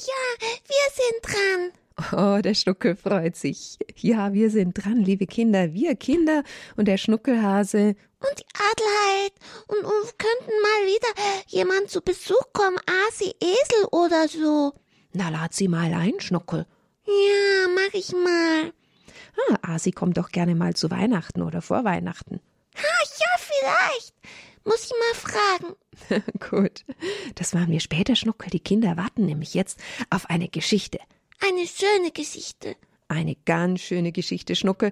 ja, wir sind dran. Oh, der Schnuckel freut sich. Ja, wir sind dran, liebe Kinder, wir Kinder und der Schnuckelhase. Und die Adelheid. Und, und könnten mal wieder jemand zu Besuch kommen, Asi, Esel oder so. Na, lad sie mal ein, Schnuckel. Ja, mach ich mal. Ah, Asi kommt doch gerne mal zu Weihnachten oder vor Weihnachten. Ha, ja, vielleicht. Muss ich mal fragen. Gut. Das machen wir später, Schnuckel. Die Kinder warten nämlich jetzt auf eine Geschichte. Eine schöne Geschichte. Eine ganz schöne Geschichte, Schnuckel.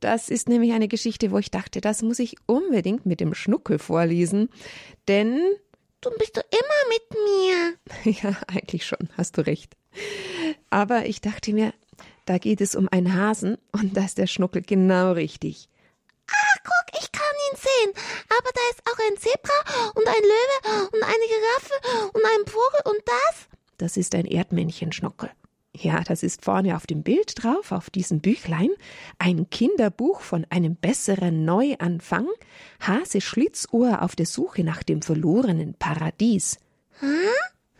Das ist nämlich eine Geschichte, wo ich dachte, das muss ich unbedingt mit dem Schnuckel vorlesen. Denn. Du bist doch immer mit mir. Ja, eigentlich schon, hast du recht. Aber ich dachte mir, da geht es um einen Hasen und da ist der Schnuckel genau richtig. Ah, guck, ich kann ihn sehen. Aber da ist auch ein Zebra und ein Löwe und eine Giraffe und ein Vogel und das? Das ist ein Erdmännchen, Schnuckel. Ja, das ist vorne auf dem Bild drauf, auf diesem Büchlein, ein Kinderbuch von einem besseren Neuanfang, Hase Schlitzohr auf der Suche nach dem verlorenen Paradies. Hm?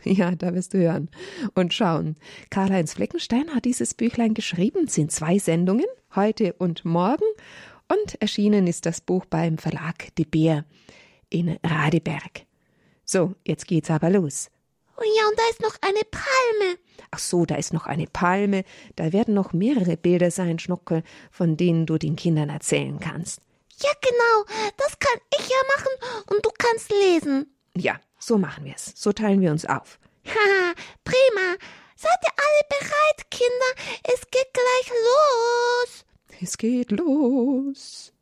Ja, da wirst du hören. Und schauen. Karl-Heinz Fleckenstein hat dieses Büchlein geschrieben, es sind zwei Sendungen, heute und morgen, und erschienen ist das Buch beim Verlag De Beer in Radeberg. So, jetzt geht's aber los. Oh ja, und da ist noch eine Palme. Ach so, da ist noch eine Palme. Da werden noch mehrere Bilder sein, Schnuckel, von denen du den Kindern erzählen kannst. Ja, genau. Das kann ich ja machen und du kannst lesen. Ja, so machen wir's. So teilen wir uns auf. Haha, prima. Seid ihr alle bereit, Kinder? Es geht gleich los. Es geht los.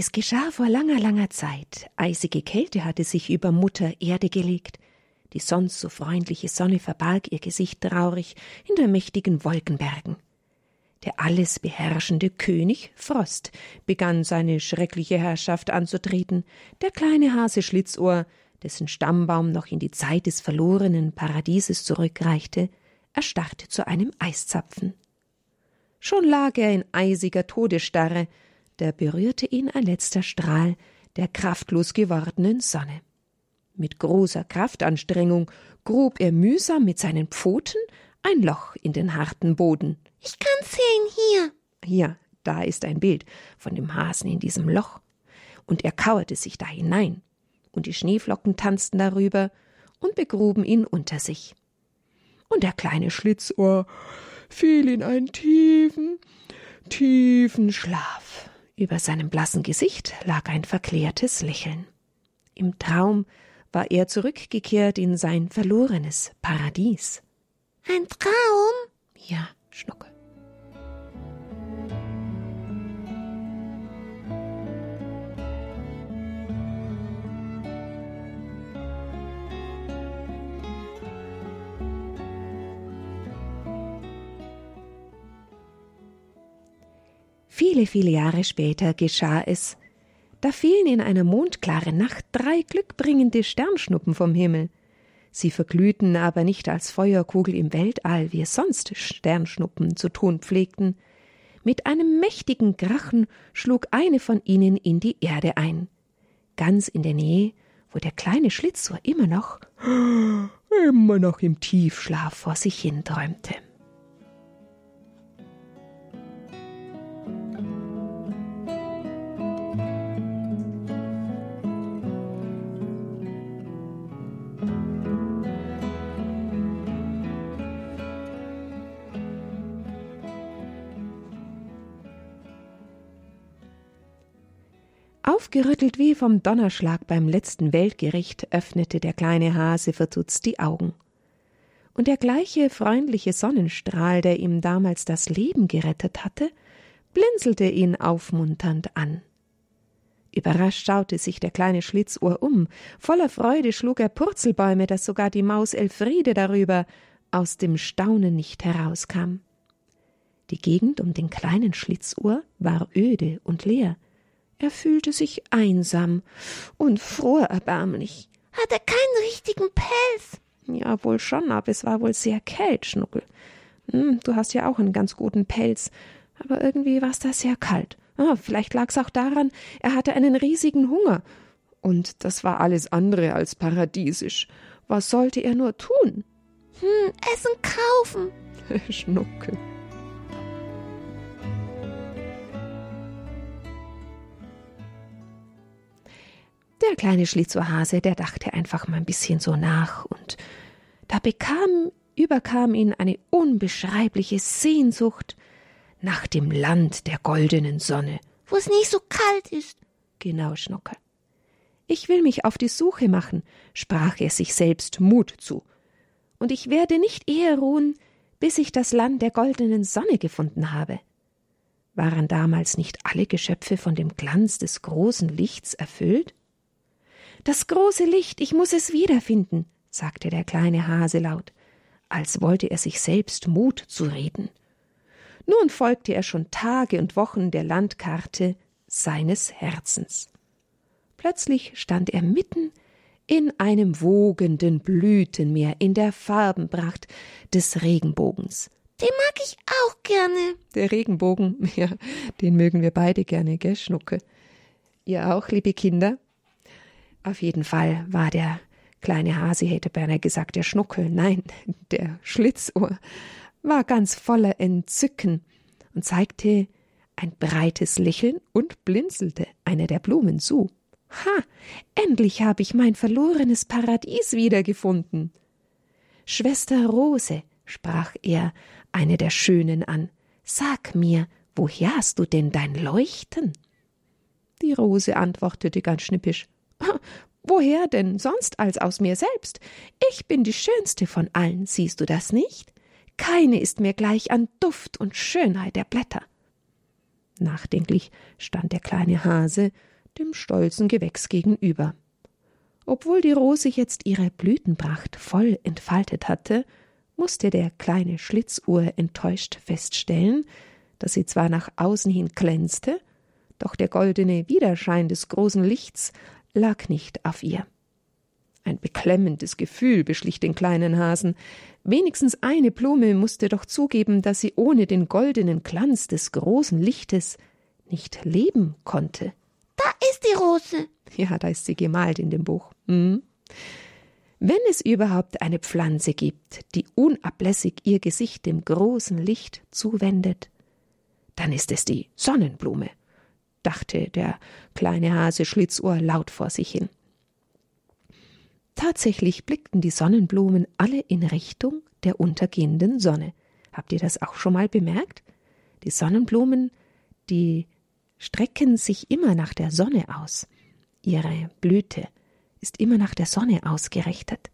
Es geschah vor langer, langer Zeit. Eisige Kälte hatte sich über Mutter Erde gelegt. Die sonst so freundliche Sonne verbarg ihr Gesicht traurig hinter mächtigen Wolkenbergen. Der alles beherrschende König Frost begann seine schreckliche Herrschaft anzutreten, der kleine Hase Schlitzohr, dessen Stammbaum noch in die Zeit des verlorenen Paradieses zurückreichte, erstarrte zu einem Eiszapfen. Schon lag er in eisiger Todesstarre, da berührte ihn ein letzter Strahl der kraftlos gewordenen Sonne. Mit großer Kraftanstrengung grub er mühsam mit seinen Pfoten ein Loch in den harten Boden. Ich kann sehen hier. Hier, da ist ein Bild von dem Hasen in diesem Loch. Und er kauerte sich da hinein, und die Schneeflocken tanzten darüber und begruben ihn unter sich. Und der kleine Schlitzohr fiel in einen tiefen, tiefen Schlaf. Über seinem blassen Gesicht lag ein verklärtes Lächeln. Im Traum war er zurückgekehrt in sein verlorenes Paradies. Ein Traum? Ja, Schnucke. Viele, viele Jahre später geschah es. Da fielen in einer mondklaren Nacht drei glückbringende Sternschnuppen vom Himmel. Sie verglühten aber nicht als Feuerkugel im Weltall, wie es sonst Sternschnuppen zu tun pflegten. Mit einem mächtigen Krachen schlug eine von ihnen in die Erde ein. Ganz in der Nähe, wo der kleine Schlitzohr immer noch, immer noch im Tiefschlaf vor sich hin Aufgerüttelt wie vom Donnerschlag beim letzten Weltgericht öffnete der kleine Hase verdutzt die Augen. Und der gleiche freundliche Sonnenstrahl, der ihm damals das Leben gerettet hatte, blinzelte ihn aufmunternd an. Überrascht schaute sich der kleine Schlitzohr um. Voller Freude schlug er Purzelbäume, dass sogar die Maus Elfriede darüber aus dem Staunen nicht herauskam. Die Gegend um den kleinen Schlitzohr war öde und leer. Er fühlte sich einsam und fror erbärmlich. Hat er keinen richtigen Pelz? Ja, wohl schon, aber es war wohl sehr kalt, Schnuckel. Hm, du hast ja auch einen ganz guten Pelz, aber irgendwie war es da sehr kalt. Ah, vielleicht lag's auch daran, er hatte einen riesigen Hunger. Und das war alles andere als paradiesisch. Was sollte er nur tun? Hm, Essen kaufen. Schnuckel. Der kleine Schlitzohrhase, der dachte einfach mal ein bisschen so nach und da bekam, überkam ihn eine unbeschreibliche Sehnsucht nach dem Land der goldenen Sonne. Wo es nicht so kalt ist. Genau, Schnuckel. Ich will mich auf die Suche machen, sprach er sich selbst Mut zu. Und ich werde nicht eher ruhen, bis ich das Land der goldenen Sonne gefunden habe. Waren damals nicht alle Geschöpfe von dem Glanz des großen Lichts erfüllt? Das große Licht, ich muss es wiederfinden, sagte der kleine Hase laut, als wollte er sich selbst Mut zureden. Nun folgte er schon Tage und Wochen der Landkarte seines Herzens. Plötzlich stand er mitten in einem wogenden Blütenmeer in der Farbenpracht des Regenbogens. Den mag ich auch gerne. Der Regenbogen, ja, den mögen wir beide gerne, gell, Schnucke? Ihr auch, liebe Kinder? Auf jeden Fall war der kleine Hase, hätte beinahe gesagt, der Schnuckel, nein, der Schlitzohr, war ganz voller Entzücken und zeigte ein breites Lächeln und blinzelte einer der Blumen zu. Ha, endlich habe ich mein verlorenes Paradies wiedergefunden. Schwester Rose, sprach er eine der Schönen an, sag mir, woher hast du denn dein Leuchten? Die Rose antwortete ganz schnippisch, Woher denn sonst als aus mir selbst? Ich bin die schönste von allen, siehst du das nicht? Keine ist mir gleich an Duft und Schönheit der Blätter. Nachdenklich stand der kleine Hase dem stolzen Gewächs gegenüber. Obwohl die Rose jetzt ihre Blütenpracht voll entfaltet hatte, musste der kleine Schlitzuhr enttäuscht feststellen, dass sie zwar nach außen hin glänzte, doch der goldene Widerschein des großen Lichts lag nicht auf ihr. Ein beklemmendes Gefühl beschlich den kleinen Hasen. Wenigstens eine Blume musste doch zugeben, dass sie ohne den goldenen Glanz des großen Lichtes nicht leben konnte. Da ist die Rose. Ja, da ist sie gemalt in dem Buch. Hm. Wenn es überhaupt eine Pflanze gibt, die unablässig ihr Gesicht dem großen Licht zuwendet, dann ist es die Sonnenblume dachte der kleine Hase Schlitzohr laut vor sich hin. Tatsächlich blickten die Sonnenblumen alle in Richtung der untergehenden Sonne. Habt ihr das auch schon mal bemerkt? Die Sonnenblumen, die strecken sich immer nach der Sonne aus. Ihre Blüte ist immer nach der Sonne ausgerichtet.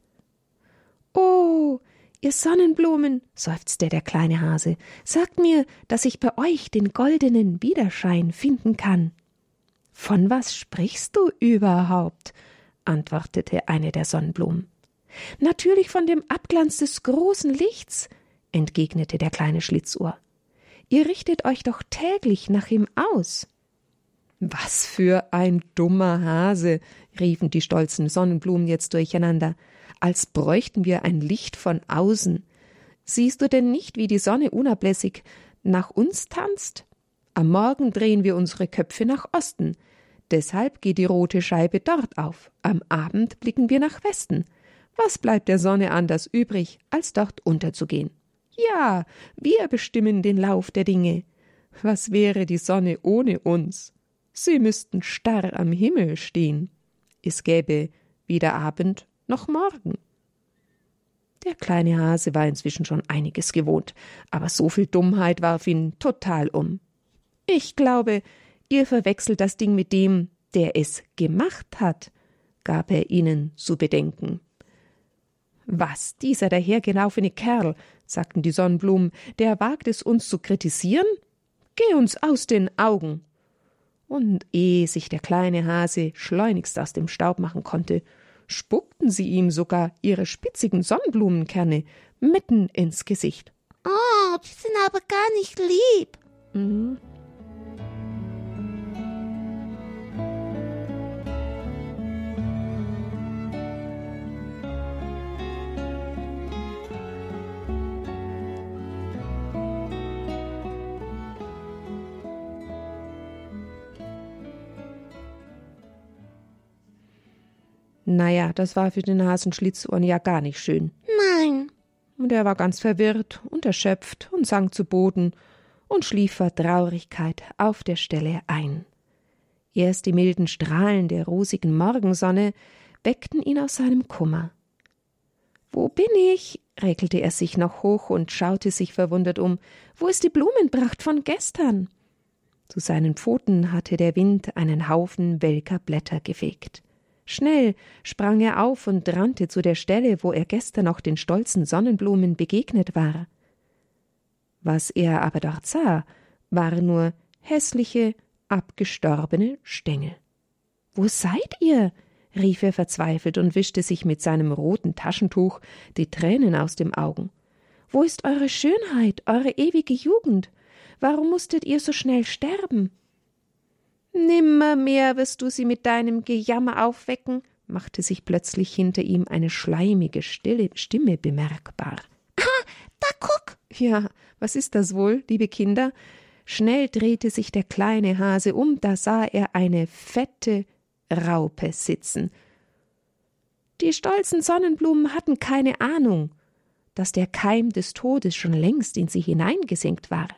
Oh, Ihr Sonnenblumen, seufzte der kleine Hase, sagt mir, dass ich bei euch den goldenen Widerschein finden kann. Von was sprichst du überhaupt? antwortete eine der Sonnenblumen. Natürlich von dem Abglanz des großen Lichts, entgegnete der kleine Schlitzohr. Ihr richtet euch doch täglich nach ihm aus. Was für ein dummer Hase, riefen die stolzen Sonnenblumen jetzt durcheinander als bräuchten wir ein Licht von außen. Siehst du denn nicht, wie die Sonne unablässig nach uns tanzt? Am Morgen drehen wir unsere Köpfe nach Osten. Deshalb geht die rote Scheibe dort auf. Am Abend blicken wir nach Westen. Was bleibt der Sonne anders übrig, als dort unterzugehen? Ja, wir bestimmen den Lauf der Dinge. Was wäre die Sonne ohne uns? Sie müssten starr am Himmel stehen. Es gäbe weder Abend noch morgen. Der kleine Hase war inzwischen schon einiges gewohnt, aber so viel Dummheit warf ihn total um. Ich glaube, ihr verwechselt das Ding mit dem, der es gemacht hat, gab er ihnen zu bedenken. Was, dieser dahergelaufene Kerl, sagten die Sonnenblumen, der wagt es uns zu kritisieren? Geh uns aus den Augen. Und ehe sich der kleine Hase schleunigst aus dem Staub machen konnte, spuckten sie ihm sogar ihre spitzigen Sonnenblumenkerne mitten ins Gesicht. Oh, die sind aber gar nicht lieb. Mhm. Naja, das war für den Hasenschlitzohren ja gar nicht schön. Nein. Und er war ganz verwirrt und erschöpft und sank zu Boden und schlief vor Traurigkeit auf der Stelle ein. Erst die milden Strahlen der rosigen Morgensonne weckten ihn aus seinem Kummer. Wo bin ich? räkelte er sich noch hoch und schaute sich verwundert um. Wo ist die Blumenpracht von gestern? Zu seinen Pfoten hatte der Wind einen Haufen welker Blätter gefegt. Schnell sprang er auf und rannte zu der Stelle, wo er gestern noch den stolzen Sonnenblumen begegnet war. Was er aber dort sah, waren nur hässliche, abgestorbene Stängel. Wo seid ihr? rief er verzweifelt und wischte sich mit seinem roten Taschentuch die Tränen aus den Augen. Wo ist eure Schönheit, eure ewige Jugend? Warum musstet ihr so schnell sterben? Nimmermehr wirst du sie mit deinem Gejammer aufwecken, machte sich plötzlich hinter ihm eine schleimige, stille Stimme bemerkbar. Ah, da guck! Ja, was ist das wohl, liebe Kinder? Schnell drehte sich der kleine Hase um, da sah er eine fette Raupe sitzen. Die stolzen Sonnenblumen hatten keine Ahnung, dass der Keim des Todes schon längst in sie hineingesenkt war.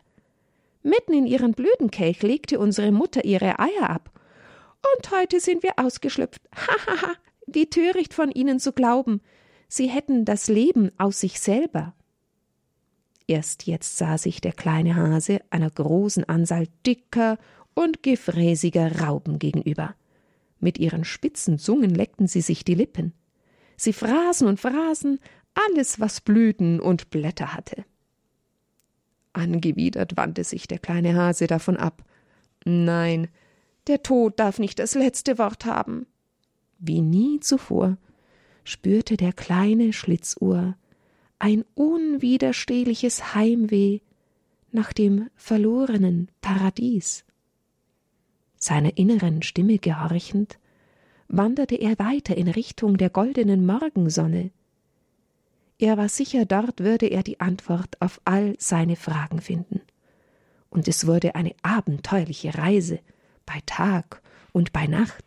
Mitten in ihren Blütenkelch legte unsere Mutter ihre Eier ab. Und heute sind wir ausgeschlüpft. Hahaha, wie töricht von ihnen zu glauben, sie hätten das Leben aus sich selber. Erst jetzt sah sich der kleine Hase einer großen Anzahl dicker und gefräßiger Raupen gegenüber. Mit ihren spitzen Zungen leckten sie sich die Lippen. Sie fraßen und fraßen alles, was Blüten und Blätter hatte. Angewidert wandte sich der kleine Hase davon ab. Nein, der Tod darf nicht das letzte Wort haben. Wie nie zuvor spürte der kleine Schlitzohr ein unwiderstehliches Heimweh nach dem verlorenen Paradies. Seiner inneren Stimme gehorchend, wanderte er weiter in Richtung der goldenen Morgensonne, er war sicher, dort würde er die Antwort auf all seine Fragen finden. Und es wurde eine abenteuerliche Reise bei Tag und bei Nacht.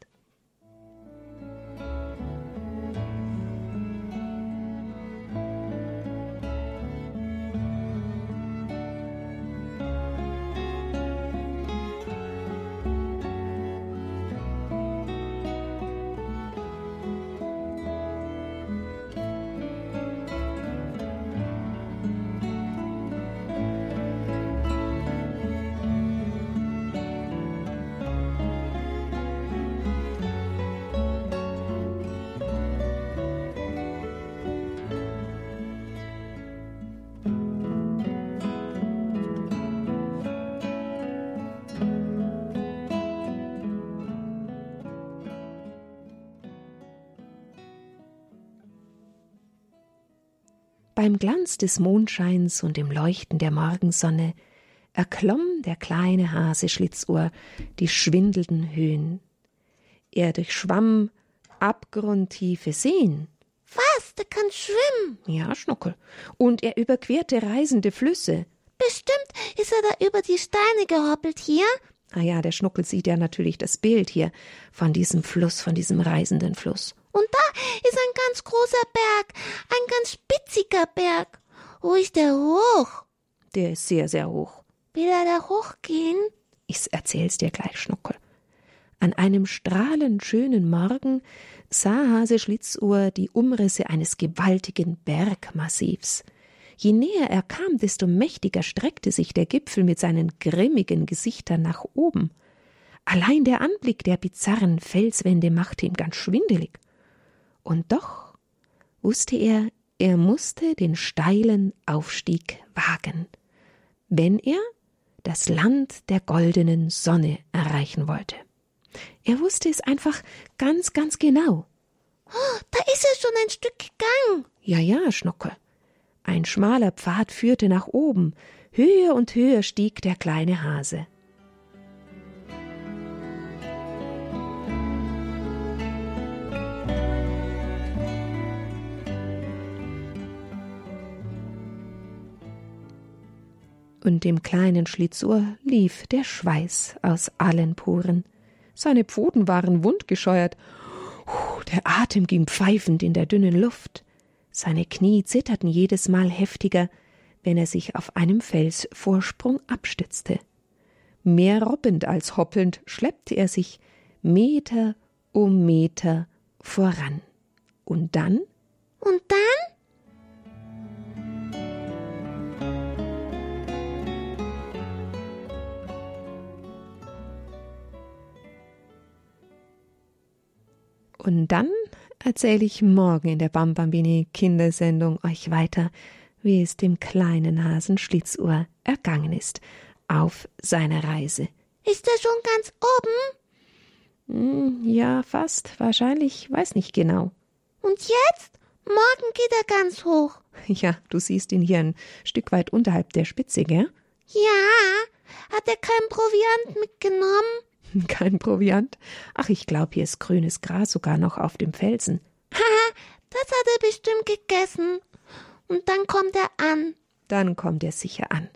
Beim Glanz des Mondscheins und dem Leuchten der Morgensonne erklomm der kleine Hase Schlitzohr die schwindelnden Höhen. Er durchschwamm abgrundtiefe Seen. Was? Der kann schwimmen? Ja, Schnuckel. Und er überquerte reisende Flüsse. Bestimmt ist er da über die Steine gehoppelt hier. Ah ja, der Schnuckel sieht ja natürlich das Bild hier von diesem Fluss, von diesem reisenden Fluss. Und da ist ein ganz großer Berg, ein ganz spitziger Berg. Wo ist der hoch? Der ist sehr, sehr hoch. Will er da hochgehen? Ich erzähl's dir gleich, Schnuckel. An einem strahlend schönen Morgen sah Hase Schlitzohr die Umrisse eines gewaltigen Bergmassivs. Je näher er kam, desto mächtiger streckte sich der Gipfel mit seinen grimmigen Gesichtern nach oben. Allein der Anblick der bizarren Felswände machte ihm ganz schwindelig. Und doch wusste er, er musste den steilen Aufstieg wagen, wenn er das Land der goldenen Sonne erreichen wollte. Er wusste es einfach ganz, ganz genau. Oh, da ist er schon ein Stück gegangen. Ja, ja, Schnuckel. Ein schmaler Pfad führte nach oben. Höher und höher stieg der kleine Hase. Und dem kleinen Schlitzohr lief der Schweiß aus allen Poren. Seine Pfoten waren wundgescheuert, der Atem ging pfeifend in der dünnen Luft, seine Knie zitterten jedes Mal heftiger, wenn er sich auf einem Felsvorsprung abstützte. Mehr robbend als hoppelnd schleppte er sich Meter um Meter voran. Und dann? Und dann? Und dann erzähle ich morgen in der Bambambini Kindersendung euch weiter, wie es dem kleinen Hasen Schlitzohr ergangen ist auf seiner Reise. Ist er schon ganz oben? Hm, ja, fast. Wahrscheinlich, weiß nicht genau. Und jetzt? Morgen geht er ganz hoch. Ja, du siehst ihn hier ein Stück weit unterhalb der Spitze, gell? Ja. Hat er kein Proviant mitgenommen? Kein Proviant? Ach, ich glaube, hier ist grünes Gras sogar noch auf dem Felsen. Haha, das hat er bestimmt gegessen. Und dann kommt er an. Dann kommt er sicher an.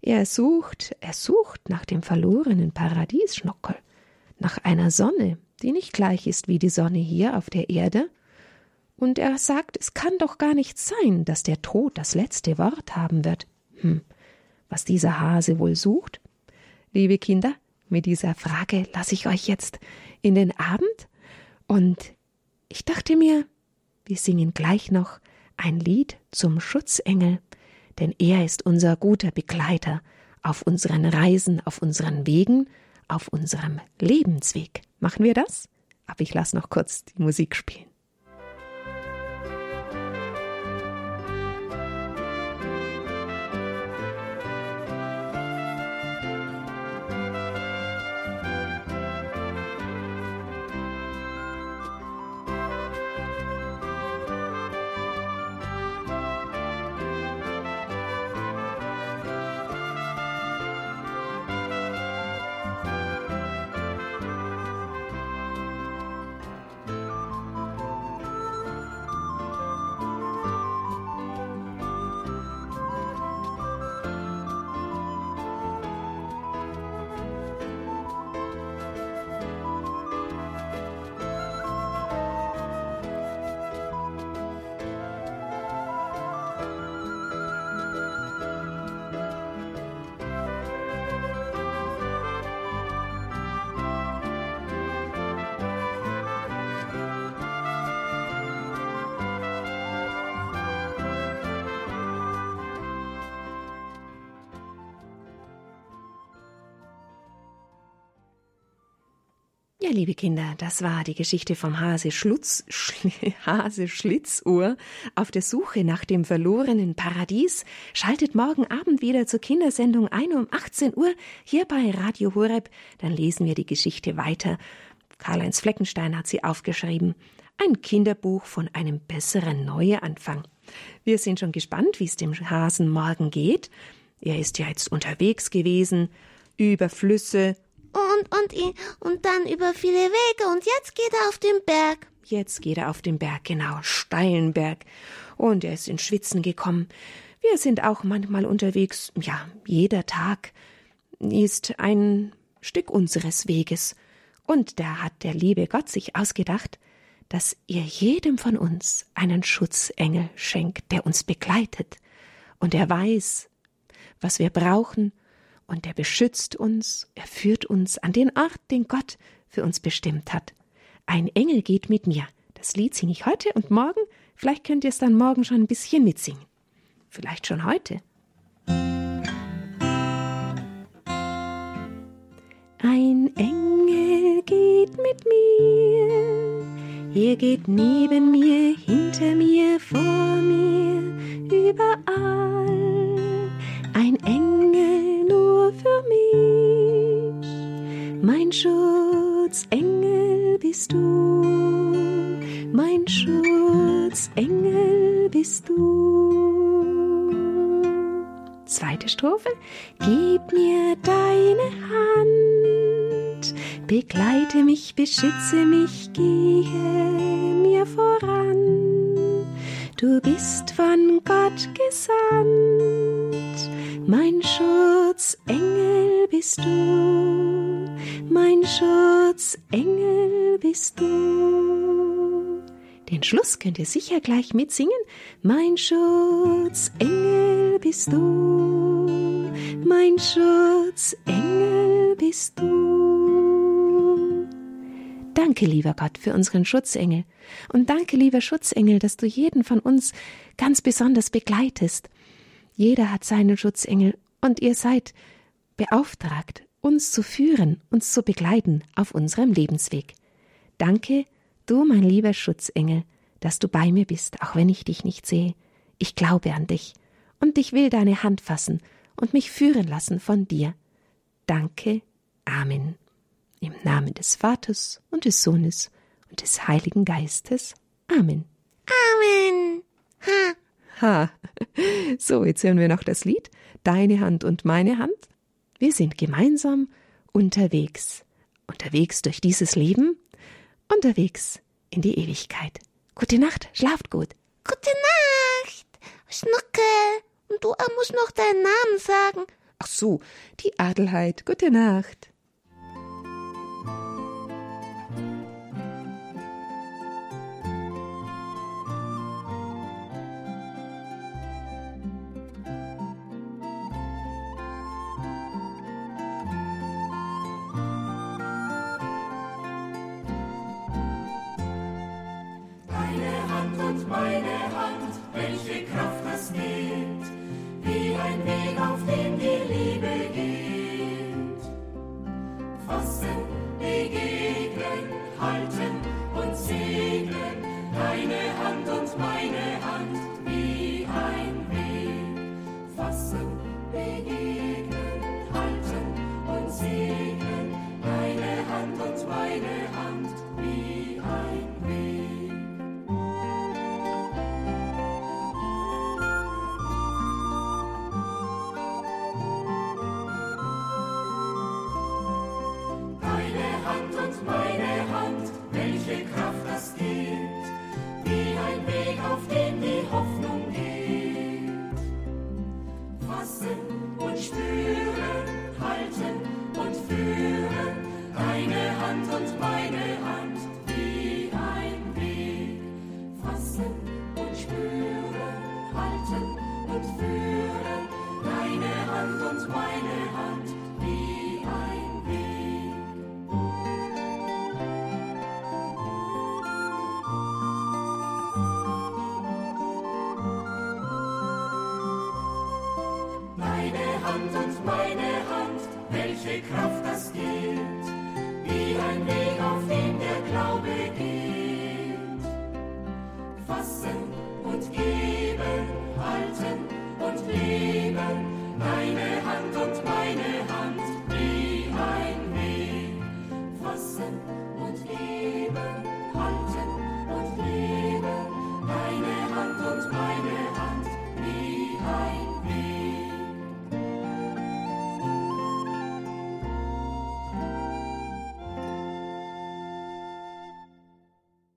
Er sucht, er sucht nach dem verlorenen Paradiesschnockel, nach einer Sonne, die nicht gleich ist wie die Sonne hier auf der Erde. Und er sagt, es kann doch gar nicht sein, dass der Tod das letzte Wort haben wird. Hm, was dieser Hase wohl sucht? Liebe Kinder, mit dieser Frage lasse ich euch jetzt in den Abend und ich dachte mir, wir singen gleich noch ein Lied zum Schutzengel, denn er ist unser guter Begleiter auf unseren Reisen, auf unseren Wegen, auf unserem Lebensweg. Machen wir das? Aber ich lasse noch kurz die Musik spielen. Ja, liebe Kinder, das war die Geschichte vom Hase, Schlutz, Schl Hase Schlitzohr auf der Suche nach dem verlorenen Paradies. Schaltet morgen Abend wieder zur Kindersendung ein um 18 Uhr hier bei Radio Horeb. Dann lesen wir die Geschichte weiter. Karl-Heinz Fleckenstein hat sie aufgeschrieben. Ein Kinderbuch von einem besseren Neuanfang. Wir sind schon gespannt, wie es dem Hasen morgen geht. Er ist ja jetzt unterwegs gewesen, über Flüsse, und, und, und dann über viele Wege und jetzt geht er auf den Berg. Jetzt geht er auf den Berg, genau, steilen Berg. Und er ist in Schwitzen gekommen. Wir sind auch manchmal unterwegs, ja, jeder Tag ist ein Stück unseres Weges. Und da hat der liebe Gott sich ausgedacht, dass er jedem von uns einen Schutzengel schenkt, der uns begleitet. Und er weiß, was wir brauchen und er beschützt uns, er führt uns an den Ort, den Gott für uns bestimmt hat. Ein Engel geht mit mir. Das Lied singe ich heute und morgen. Vielleicht könnt ihr es dann morgen schon ein bisschen mitsingen. Vielleicht schon heute. Ein Engel mit mir. Ihr geht neben mir, hinter mir, vor mir, überall. Ein Engel für mich. Mein Schutzengel bist du. Mein Schutzengel bist du. Zweite Strophe. Gib mir deine Hand, begleite mich, beschütze mich, gehe mir voran. Du bist von Gott gesandt, mein Schutzengel bist du, mein Schutzengel bist du. Den Schluss könnt ihr sicher gleich mitsingen. Mein Schutzengel bist du, mein Schutzengel bist du. Danke, lieber Gott, für unseren Schutzengel. Und danke, lieber Schutzengel, dass du jeden von uns ganz besonders begleitest. Jeder hat seinen Schutzengel und ihr seid beauftragt, uns zu führen, uns zu begleiten auf unserem Lebensweg. Danke, Du, mein lieber Schutzengel, dass du bei mir bist, auch wenn ich dich nicht sehe. Ich glaube an dich und ich will deine Hand fassen und mich führen lassen von dir. Danke. Amen. Im Namen des Vaters und des Sohnes und des Heiligen Geistes. Amen. Amen. Ha. Ha. So, jetzt hören wir noch das Lied Deine Hand und meine Hand. Wir sind gemeinsam unterwegs. Unterwegs durch dieses Leben unterwegs in die Ewigkeit. Gute Nacht, schlaft gut. Gute Nacht. Schnuckel. Und du musst noch deinen Namen sagen. Ach so, die Adelheid. Gute Nacht.